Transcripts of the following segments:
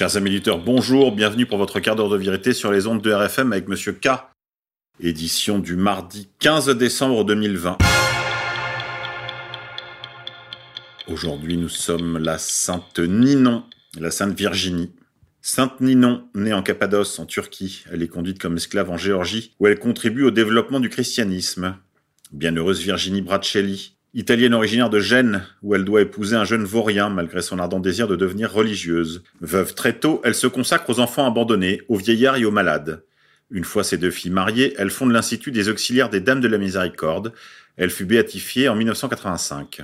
Chers amis auditeurs, bonjour, bienvenue pour votre quart d'heure de vérité sur les ondes de RFM avec Monsieur K. Édition du mardi 15 décembre 2020. Aujourd'hui, nous sommes la Sainte Ninon, la Sainte Virginie. Sainte Ninon, née en Cappadoce, en Turquie, elle est conduite comme esclave en Géorgie, où elle contribue au développement du christianisme. Bienheureuse Virginie Bracelli, Italienne originaire de Gênes, où elle doit épouser un jeune vaurien malgré son ardent désir de devenir religieuse. Veuve très tôt, elle se consacre aux enfants abandonnés, aux vieillards et aux malades. Une fois ses deux filles mariées, elle fonde l'Institut des auxiliaires des Dames de la Miséricorde. Elle fut béatifiée en 1985.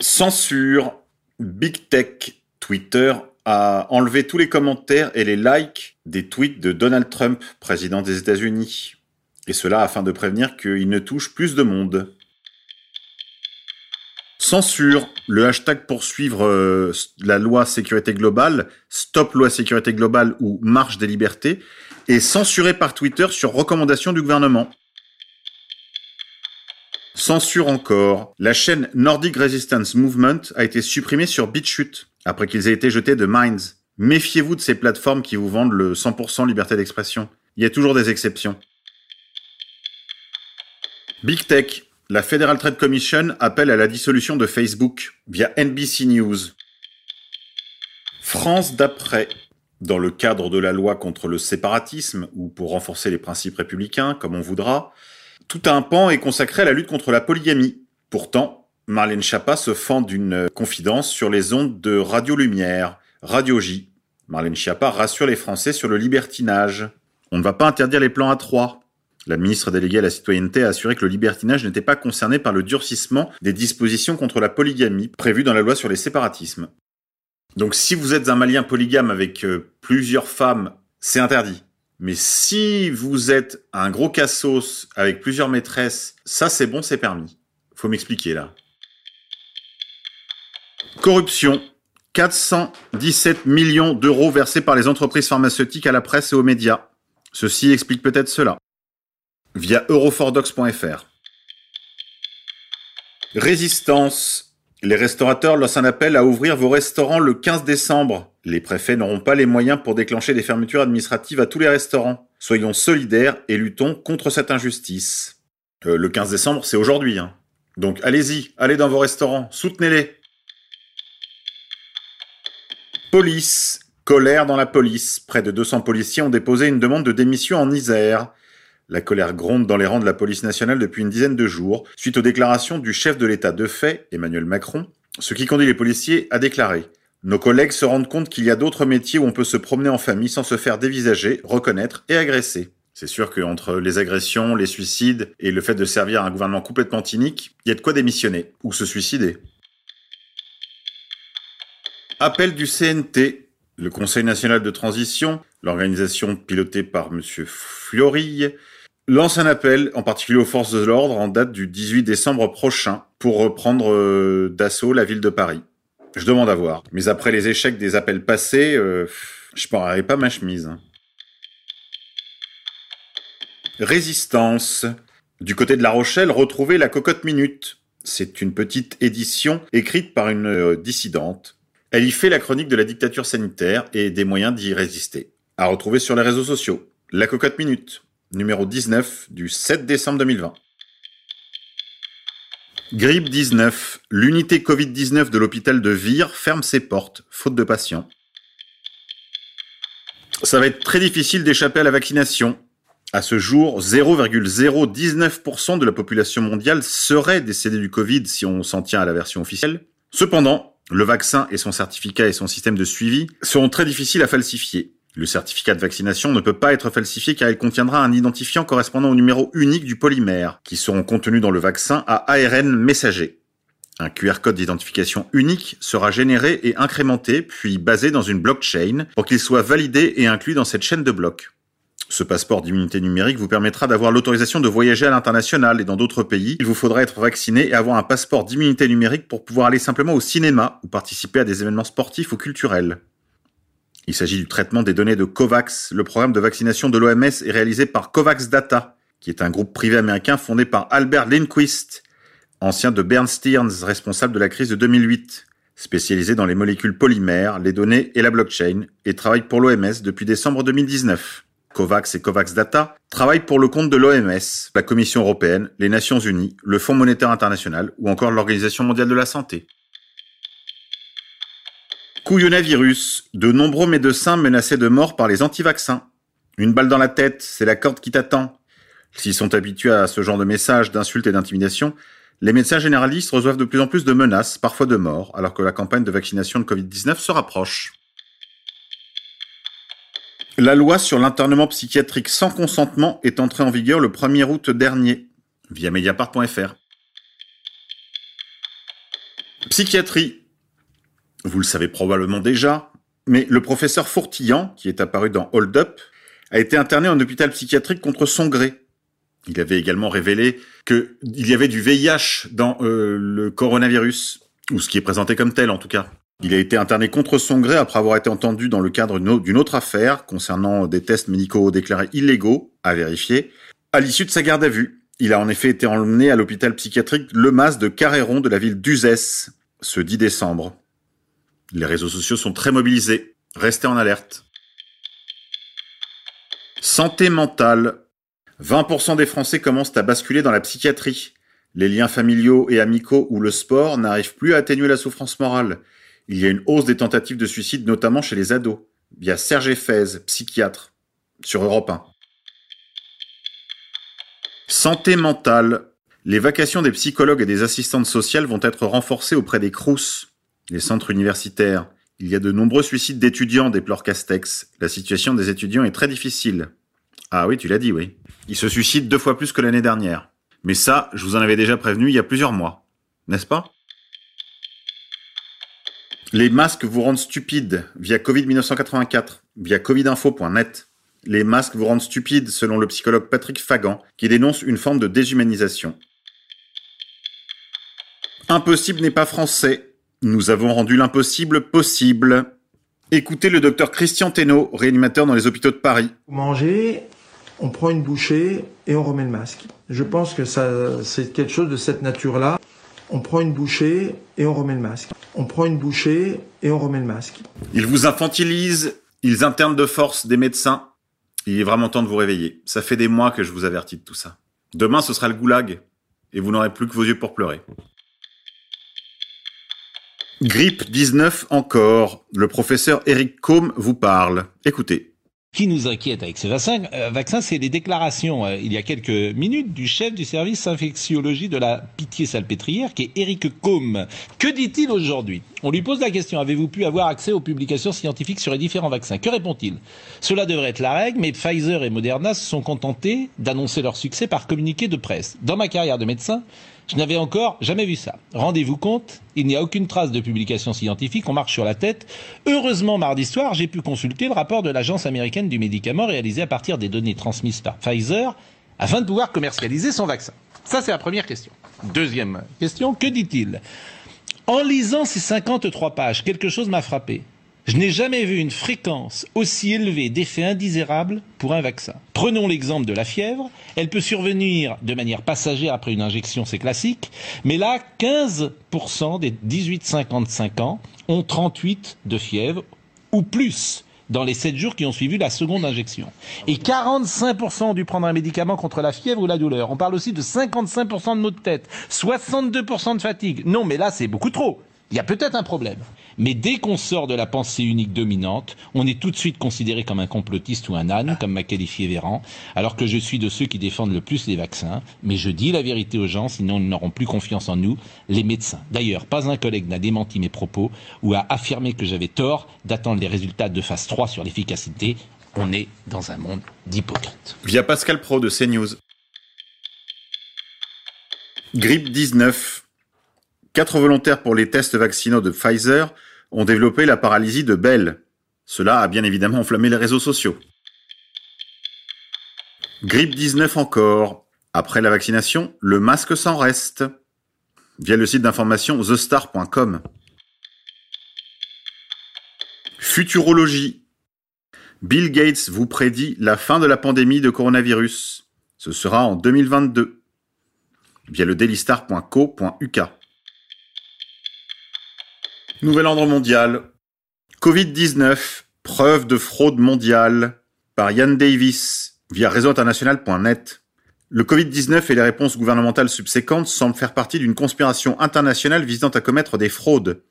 Censure. Big Tech. Twitter a enlevé tous les commentaires et les likes des tweets de Donald Trump, président des États-Unis. Et cela afin de prévenir qu'il ne touche plus de monde. Censure. Le hashtag poursuivre euh, la loi sécurité globale, stop loi sécurité globale ou marche des libertés, est censuré par Twitter sur recommandation du gouvernement. Censure encore. La chaîne Nordic Resistance Movement a été supprimée sur BitChute après qu'ils aient été jetés de Minds. Méfiez-vous de ces plateformes qui vous vendent le 100% liberté d'expression. Il y a toujours des exceptions. Big Tech, la Federal Trade Commission appelle à la dissolution de Facebook via NBC News. France d'après, dans le cadre de la loi contre le séparatisme ou pour renforcer les principes républicains, comme on voudra, tout un pan est consacré à la lutte contre la polygamie. Pourtant, Marlène Schiappa se fend d'une confidence sur les ondes de Radio Lumière, Radio J. Marlène Schiappa rassure les Français sur le libertinage. On ne va pas interdire les plans à trois. La ministre déléguée à la citoyenneté a assuré que le libertinage n'était pas concerné par le durcissement des dispositions contre la polygamie prévues dans la loi sur les séparatismes. Donc si vous êtes un malien polygame avec euh, plusieurs femmes, c'est interdit. Mais si vous êtes un gros cassos avec plusieurs maîtresses, ça c'est bon, c'est permis. Faut m'expliquer là. Corruption. 417 millions d'euros versés par les entreprises pharmaceutiques à la presse et aux médias. Ceci explique peut-être cela via eurofordox.fr. Résistance. Les restaurateurs lancent un appel à ouvrir vos restaurants le 15 décembre. Les préfets n'auront pas les moyens pour déclencher des fermetures administratives à tous les restaurants. Soyons solidaires et luttons contre cette injustice. Euh, le 15 décembre, c'est aujourd'hui. Hein. Donc allez-y, allez dans vos restaurants, soutenez-les. Police. Colère dans la police. Près de 200 policiers ont déposé une demande de démission en Isère. La colère gronde dans les rangs de la police nationale depuis une dizaine de jours, suite aux déclarations du chef de l'État de fait, Emmanuel Macron, ce qui conduit les policiers à déclarer Nos collègues se rendent compte qu'il y a d'autres métiers où on peut se promener en famille sans se faire dévisager, reconnaître et agresser. C'est sûr qu'entre les agressions, les suicides et le fait de servir un gouvernement complètement cynique, il y a de quoi démissionner ou se suicider. Appel du CNT. Le Conseil national de transition, l'organisation pilotée par M. Fiorille, lance un appel, en particulier aux forces de l'ordre, en date du 18 décembre prochain, pour reprendre euh, d'assaut la ville de Paris. Je demande à voir. Mais après les échecs des appels passés, euh, je parlerai pas ma chemise. Hein. Résistance. Du côté de La Rochelle, retrouvez la cocotte minute. C'est une petite édition écrite par une euh, dissidente. Elle y fait la chronique de la dictature sanitaire et des moyens d'y résister. À retrouver sur les réseaux sociaux. La cocotte minute numéro 19 du 7 décembre 2020. Grippe 19. L'unité Covid-19 de l'hôpital de Vire ferme ses portes, faute de patients. Ça va être très difficile d'échapper à la vaccination. À ce jour, 0,019% de la population mondiale serait décédée du Covid si on s'en tient à la version officielle. Cependant, le vaccin et son certificat et son système de suivi seront très difficiles à falsifier. Le certificat de vaccination ne peut pas être falsifié car il contiendra un identifiant correspondant au numéro unique du polymère, qui seront contenus dans le vaccin à ARN messager. Un QR code d'identification unique sera généré et incrémenté, puis basé dans une blockchain pour qu'il soit validé et inclus dans cette chaîne de blocs. Ce passeport d'immunité numérique vous permettra d'avoir l'autorisation de voyager à l'international et dans d'autres pays. Il vous faudra être vacciné et avoir un passeport d'immunité numérique pour pouvoir aller simplement au cinéma ou participer à des événements sportifs ou culturels. Il s'agit du traitement des données de COVAX. Le programme de vaccination de l'OMS est réalisé par COVAX Data, qui est un groupe privé américain fondé par Albert Lindquist, ancien de Bernstein, responsable de la crise de 2008. spécialisé dans les molécules polymères, les données et la blockchain, et travaille pour l'OMS depuis décembre 2019. COVAX et COVAX Data travaillent pour le compte de l'OMS, la Commission européenne, les Nations unies, le Fonds monétaire international ou encore l'Organisation mondiale de la santé. De nombreux médecins menacés de mort par les anti-vaccins. Une balle dans la tête, c'est la corde qui t'attend. S'ils sont habitués à ce genre de messages, d'insultes et d'intimidation, les médecins généralistes reçoivent de plus en plus de menaces, parfois de mort, alors que la campagne de vaccination de Covid-19 se rapproche. La loi sur l'internement psychiatrique sans consentement est entrée en vigueur le 1er août dernier, via mediapart.fr. Psychiatrie. Vous le savez probablement déjà, mais le professeur Fourtillan, qui est apparu dans Hold Up, a été interné en hôpital psychiatrique contre son gré. Il avait également révélé qu'il y avait du VIH dans euh, le coronavirus, ou ce qui est présenté comme tel en tout cas. Il a été interné contre son gré après avoir été entendu dans le cadre d'une autre affaire concernant des tests médicaux déclarés illégaux à vérifier. À l'issue de sa garde à vue, il a en effet été emmené à l'hôpital psychiatrique Le Mas de Carréron de la ville d'Uzès ce 10 décembre. Les réseaux sociaux sont très mobilisés. Restez en alerte. Santé mentale. 20% des Français commencent à basculer dans la psychiatrie. Les liens familiaux et amicaux ou le sport n'arrivent plus à atténuer la souffrance morale. Il y a une hausse des tentatives de suicide, notamment chez les ados. Via Serge Effez, psychiatre, sur Europe 1. Santé mentale. Les vacations des psychologues et des assistantes sociales vont être renforcées auprès des CRUS, les centres universitaires. Il y a de nombreux suicides d'étudiants, déplore Castex. La situation des étudiants est très difficile. Ah oui, tu l'as dit, oui. Ils se suicident deux fois plus que l'année dernière. Mais ça, je vous en avais déjà prévenu il y a plusieurs mois. N'est-ce pas? Les masques vous rendent stupide via Covid 1984, via covidinfo.net. Les masques vous rendent stupide selon le psychologue Patrick Fagan qui dénonce une forme de déshumanisation. Impossible n'est pas français. Nous avons rendu l'impossible possible. Écoutez le docteur Christian Thénault, réanimateur dans les hôpitaux de Paris. Manger, on prend une bouchée et on remet le masque. Je pense que ça, c'est quelque chose de cette nature-là on prend une bouchée et on remet le masque. On prend une bouchée et on remet le masque. Ils vous infantilisent, ils internent de force des médecins. Il est vraiment temps de vous réveiller. Ça fait des mois que je vous avertis de tout ça. Demain, ce sera le goulag et vous n'aurez plus que vos yeux pour pleurer. Grippe 19 encore. Le professeur Eric Combe vous parle. Écoutez qui nous inquiète avec ce vaccin, euh, c'est les déclarations euh, il y a quelques minutes du chef du service infectiologie de la Pitié-Salpêtrière, qui est Eric Combe. Que dit-il aujourd'hui? On lui pose la question avez-vous pu avoir accès aux publications scientifiques sur les différents vaccins? Que répond-il? Cela devrait être la règle, mais Pfizer et Moderna se sont contentés d'annoncer leur succès par communiqué de presse. Dans ma carrière de médecin, je n'avais encore jamais vu ça. Rendez-vous compte, il n'y a aucune trace de publication scientifique, on marche sur la tête. Heureusement, mardi soir, j'ai pu consulter le rapport de l'Agence américaine du médicament réalisé à partir des données transmises par Pfizer afin de pouvoir commercialiser son vaccin. Ça, c'est la première question. Deuxième question, que dit-il? En lisant ces 53 pages, quelque chose m'a frappé. Je n'ai jamais vu une fréquence aussi élevée d'effets indésirables pour un vaccin. Prenons l'exemple de la fièvre. Elle peut survenir de manière passagère après une injection, c'est classique. Mais là, 15% des 18-55 ans ont 38 de fièvre ou plus dans les 7 jours qui ont suivi la seconde injection. Et 45% ont dû prendre un médicament contre la fièvre ou la douleur. On parle aussi de 55% de maux de tête, 62% de fatigue. Non, mais là, c'est beaucoup trop. Il y a peut-être un problème. Mais dès qu'on sort de la pensée unique dominante, on est tout de suite considéré comme un complotiste ou un âne, comme m'a qualifié Véran, alors que je suis de ceux qui défendent le plus les vaccins. Mais je dis la vérité aux gens, sinon ils n'auront plus confiance en nous, les médecins. D'ailleurs, pas un collègue n'a démenti mes propos ou a affirmé que j'avais tort d'attendre les résultats de phase 3 sur l'efficacité. On est dans un monde d'hypocrites. Via Pascal Pro de CNews. Grippe 19 Quatre volontaires pour les tests vaccinaux de Pfizer ont développé la paralysie de Bell. Cela a bien évidemment enflammé les réseaux sociaux. Grippe 19 encore. Après la vaccination, le masque s'en reste. Via le site d'information thestar.com. Futurologie. Bill Gates vous prédit la fin de la pandémie de coronavirus. Ce sera en 2022. Via le dailystar.co.uk. Nouvel ordre mondial. Covid-19, preuve de fraude mondiale par Yann Davis via réseauinternational.net. Le Covid-19 et les réponses gouvernementales subséquentes semblent faire partie d'une conspiration internationale visant à commettre des fraudes.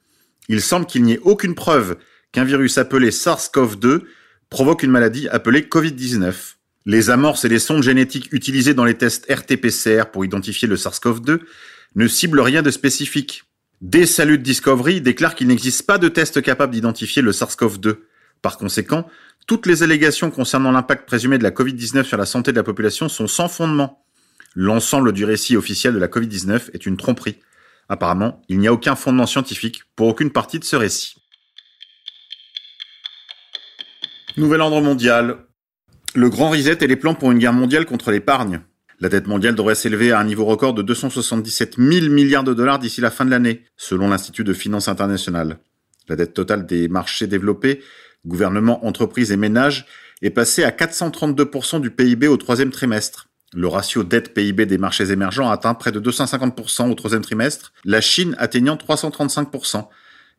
Il semble qu'il n'y ait aucune preuve qu'un virus appelé SARS-CoV-2 provoque une maladie appelée Covid-19. Les amorces et les sondes génétiques utilisées dans les tests RT-PCR pour identifier le SARS-CoV-2 ne ciblent rien de spécifique. Des Salut Discovery déclare qu'il n'existe pas de test capable d'identifier le SARS-CoV-2. Par conséquent, toutes les allégations concernant l'impact présumé de la Covid-19 sur la santé de la population sont sans fondement. L'ensemble du récit officiel de la Covid-19 est une tromperie. Apparemment, il n'y a aucun fondement scientifique pour aucune partie de ce récit. Nouvel ordre mondial. Le grand reset et les plans pour une guerre mondiale contre l'épargne. La dette mondiale devrait s'élever à un niveau record de 277 000 milliards de dollars d'ici la fin de l'année, selon l'Institut de finances internationale. La dette totale des marchés développés, gouvernements, entreprises et ménages, est passée à 432% du PIB au troisième trimestre. Le ratio dette-PIB des marchés émergents atteint près de 250% au troisième trimestre, la Chine atteignant 335%.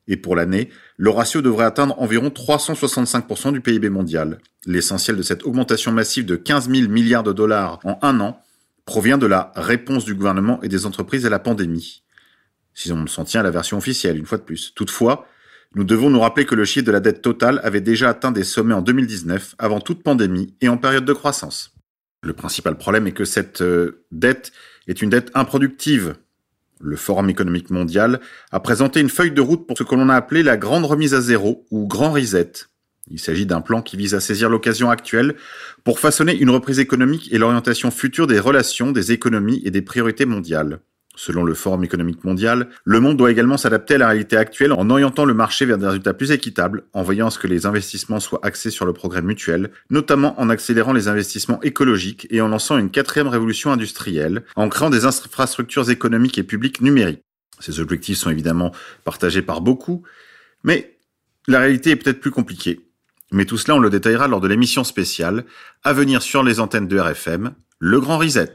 Et pour l'année, le ratio devrait atteindre environ 365% du PIB mondial. L'essentiel de cette augmentation massive de 15 000 milliards de dollars en un an provient de la réponse du gouvernement et des entreprises à la pandémie. Si on s'en tient à la version officielle, une fois de plus. Toutefois, nous devons nous rappeler que le chiffre de la dette totale avait déjà atteint des sommets en 2019, avant toute pandémie et en période de croissance. Le principal problème est que cette euh, dette est une dette improductive. Le Forum économique mondial a présenté une feuille de route pour ce que l'on a appelé la grande remise à zéro ou grand reset. Il s'agit d'un plan qui vise à saisir l'occasion actuelle pour façonner une reprise économique et l'orientation future des relations, des économies et des priorités mondiales. Selon le Forum économique mondial, le monde doit également s'adapter à la réalité actuelle en orientant le marché vers des résultats plus équitables, en veillant à ce que les investissements soient axés sur le progrès mutuel, notamment en accélérant les investissements écologiques et en lançant une quatrième révolution industrielle, en créant des infrastructures économiques et publiques numériques. Ces objectifs sont évidemment partagés par beaucoup, mais la réalité est peut-être plus compliquée. Mais tout cela, on le détaillera lors de l'émission spéciale, à venir sur les antennes de RFM, le Grand Reset.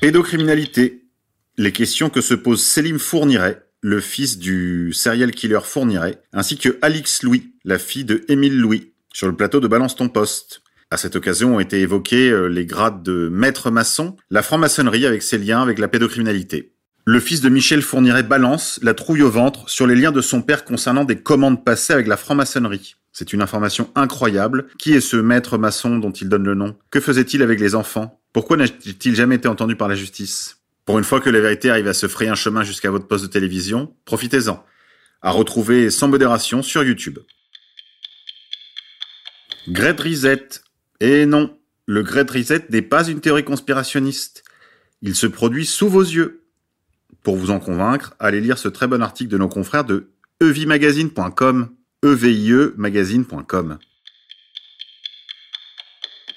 Pédocriminalité. Les questions que se pose Selim Fourniret, le fils du serial killer Fourniret, ainsi que Alix Louis, la fille de Émile Louis, sur le plateau de Balance ton poste. À cette occasion ont été évoqués euh, les grades de maître maçon, la franc-maçonnerie avec ses liens avec la pédocriminalité. Le fils de Michel Fourniret balance la trouille au ventre sur les liens de son père concernant des commandes passées avec la franc-maçonnerie. C'est une information incroyable. Qui est ce maître maçon dont il donne le nom? Que faisait-il avec les enfants? Pourquoi n'a-t-il jamais été entendu par la justice? Pour une fois que la vérité arrive à se frayer un chemin jusqu'à votre poste de télévision, profitez-en. À retrouver sans modération sur YouTube. Great Reset. Eh non, le Great Reset n'est pas une théorie conspirationniste. Il se produit sous vos yeux. Pour vous en convaincre, allez lire ce très bon article de nos confrères de evimagazine.com, evie magazine.com.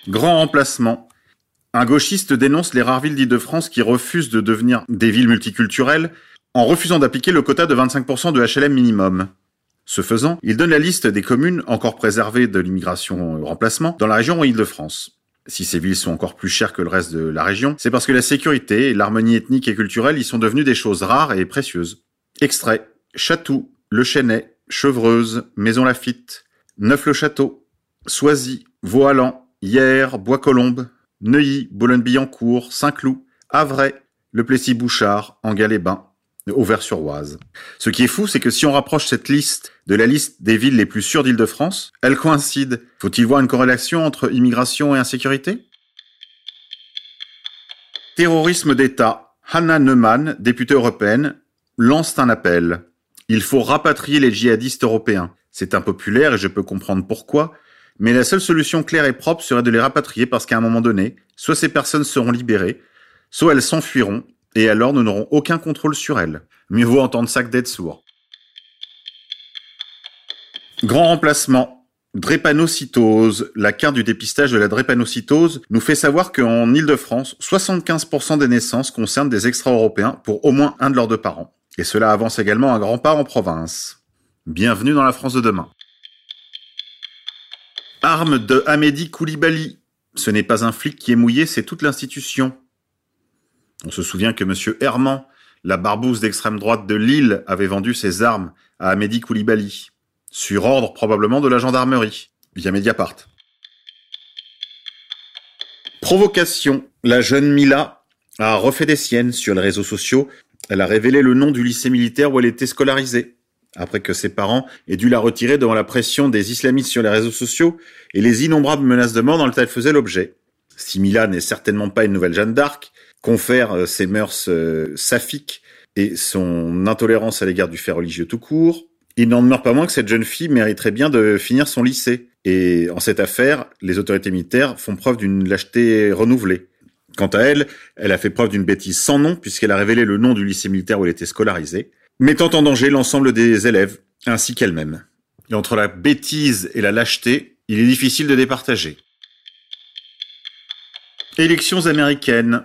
Grand remplacement. Un gauchiste dénonce les rares villes d'Île-de-France qui refusent de devenir des villes multiculturelles en refusant d'appliquer le quota de 25% de HLM minimum. Ce faisant, il donne la liste des communes encore préservées de l'immigration remplacement dans la région Île-de-France. Si ces villes sont encore plus chères que le reste de la région, c'est parce que la sécurité, l'harmonie ethnique et culturelle y sont devenues des choses rares et précieuses. Extrait. Chatou, Le Chesnay, Chevreuse, Maison Lafitte, Neuf-le-Château, Soisy, Vauhalan, Hyères, Bois-Colombes, Neuilly, Boulogne-Billancourt, Saint-Cloud, Avray, Le Plessis-Bouchard, Engal-les-Bains, Auvers-sur-Oise. Ce qui est fou, c'est que si on rapproche cette liste de la liste des villes les plus sûres d'Île-de-France, elle coïncide. Faut-il voir une corrélation entre immigration et insécurité? Terrorisme d'État. Hannah Neumann, députée européenne, lance un appel. Il faut rapatrier les djihadistes européens. C'est impopulaire et je peux comprendre pourquoi, mais la seule solution claire et propre serait de les rapatrier parce qu'à un moment donné, soit ces personnes seront libérées, soit elles s'enfuiront, et alors nous n'aurons aucun contrôle sur elles. Mieux vaut entendre ça que d'être sourd. Grand remplacement. Drépanocytose. La carte du dépistage de la drépanocytose nous fait savoir qu'en Ile-de-France, 75% des naissances concernent des extra-européens pour au moins un de leurs deux parents. Et cela avance également un grand-part en province. Bienvenue dans la France de demain. Arme de Amédi Koulibaly. Ce n'est pas un flic qui est mouillé, c'est toute l'institution. On se souvient que M. Herman, la barbouze d'extrême droite de Lille avait vendu ses armes à Amédi Koulibaly, sur ordre probablement de la gendarmerie, via Mediapart. Provocation. La jeune Mila a refait des siennes sur les réseaux sociaux. Elle a révélé le nom du lycée militaire où elle était scolarisée. Après que ses parents aient dû la retirer devant la pression des islamistes sur les réseaux sociaux et les innombrables menaces de mort dont elle faisait l'objet. Si Mila n'est certainement pas une nouvelle Jeanne d'Arc, confère euh, ses mœurs euh, saphiques et son intolérance à l'égard du fait religieux tout court, il n'en demeure pas moins que cette jeune fille mériterait bien de finir son lycée. Et en cette affaire, les autorités militaires font preuve d'une lâcheté renouvelée. Quant à elle, elle a fait preuve d'une bêtise sans nom puisqu'elle a révélé le nom du lycée militaire où elle était scolarisée, mettant en danger l'ensemble des élèves ainsi qu'elle-même. Et entre la bêtise et la lâcheté, il est difficile de départager. Élections américaines.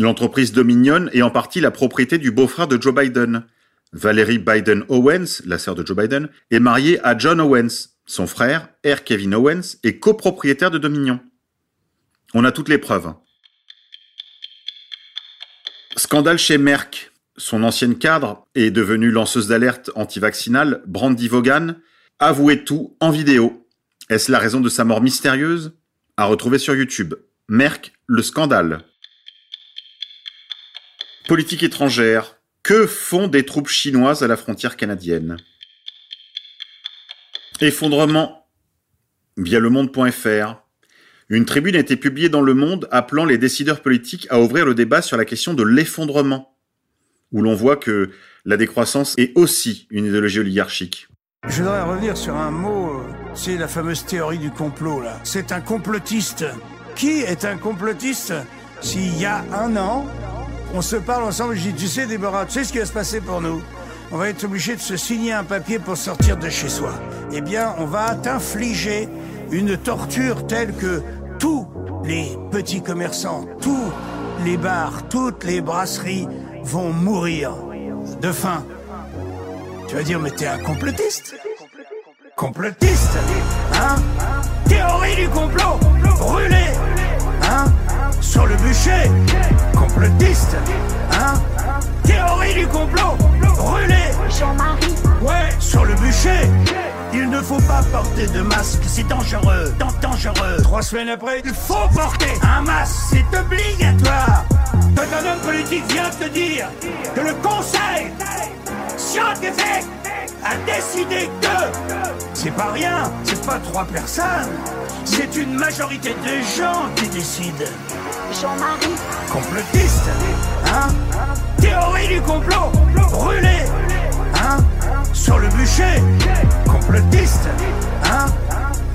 L'entreprise Dominion est en partie la propriété du beau-frère de Joe Biden. Valérie Biden Owens, la sœur de Joe Biden, est mariée à John Owens. Son frère, R. Kevin Owens, est copropriétaire de Dominion. On a toutes les preuves. Scandale chez Merck. Son ancienne cadre est devenue lanceuse d'alerte anti-vaccinale, Brandy Vaughan, avouait tout en vidéo. Est-ce la raison de sa mort mystérieuse? À retrouver sur YouTube. Merck, le scandale. Politique étrangère. Que font des troupes chinoises à la frontière canadienne? Effondrement via le monde.fr. Une tribune a été publiée dans Le Monde appelant les décideurs politiques à ouvrir le débat sur la question de l'effondrement, où l'on voit que la décroissance est aussi une idéologie oligarchique. Je voudrais revenir sur un mot, c'est la fameuse théorie du complot là. C'est un complotiste. Qui est un complotiste? S'il y a un an, on se parle ensemble, je dis, tu sais Déborah, tu sais ce qui va se passer pour nous? On va être obligé de se signer un papier pour sortir de chez soi. Eh bien, on va t'infliger une torture telle que tous les petits commerçants, tous les bars, toutes les brasseries vont mourir de faim. Tu vas dire, mais t'es un complotiste? Complotiste Hein? Hein Théorie du complot. Brûlé Jean-Marie, Ouais, sur le bûcher. Il ne faut pas porter de masque, c'est dangereux, dan- dangereux. Trois semaines après, il faut porter un masque, c'est obligatoire. Quand un homme politique vient te dire que le conseil scientifique a décidé que c'est pas rien, c'est pas trois personnes, c'est une majorité de gens qui décident. Jean-Marie, Complotiste, hein? Théorie du complot, brûlé, hein? Sur le bûcher, complotiste, hein?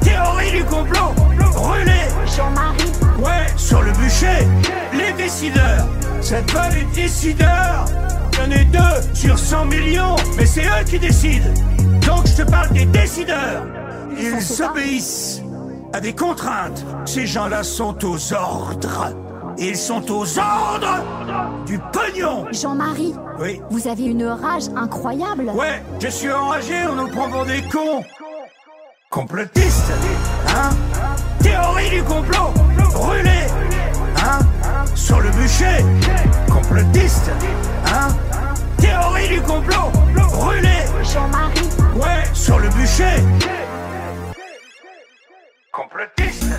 Théorie du complot, brûlé, Jean-Marie, ouais, sur le bûcher, les décideurs. Cette fois, les décideurs, il y en a deux sur 100 millions, mais c'est eux qui décident. Donc je te parle des décideurs. Ils font à des contraintes. Ces gens-là sont aux ordres. Ils sont aux ordres du pognon. Jean-Marie, Oui. vous avez une rage incroyable. Ouais, je suis enragé, on nous prend pour des cons. Complotiste, hein Théorie du complot, brûlé, hein Sur le bûcher, complotiste, hein Théorie du complot, brûlé, Jean-Marie, ouais, sur le bûcher. Complotiste,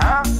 hein Théorie du complot,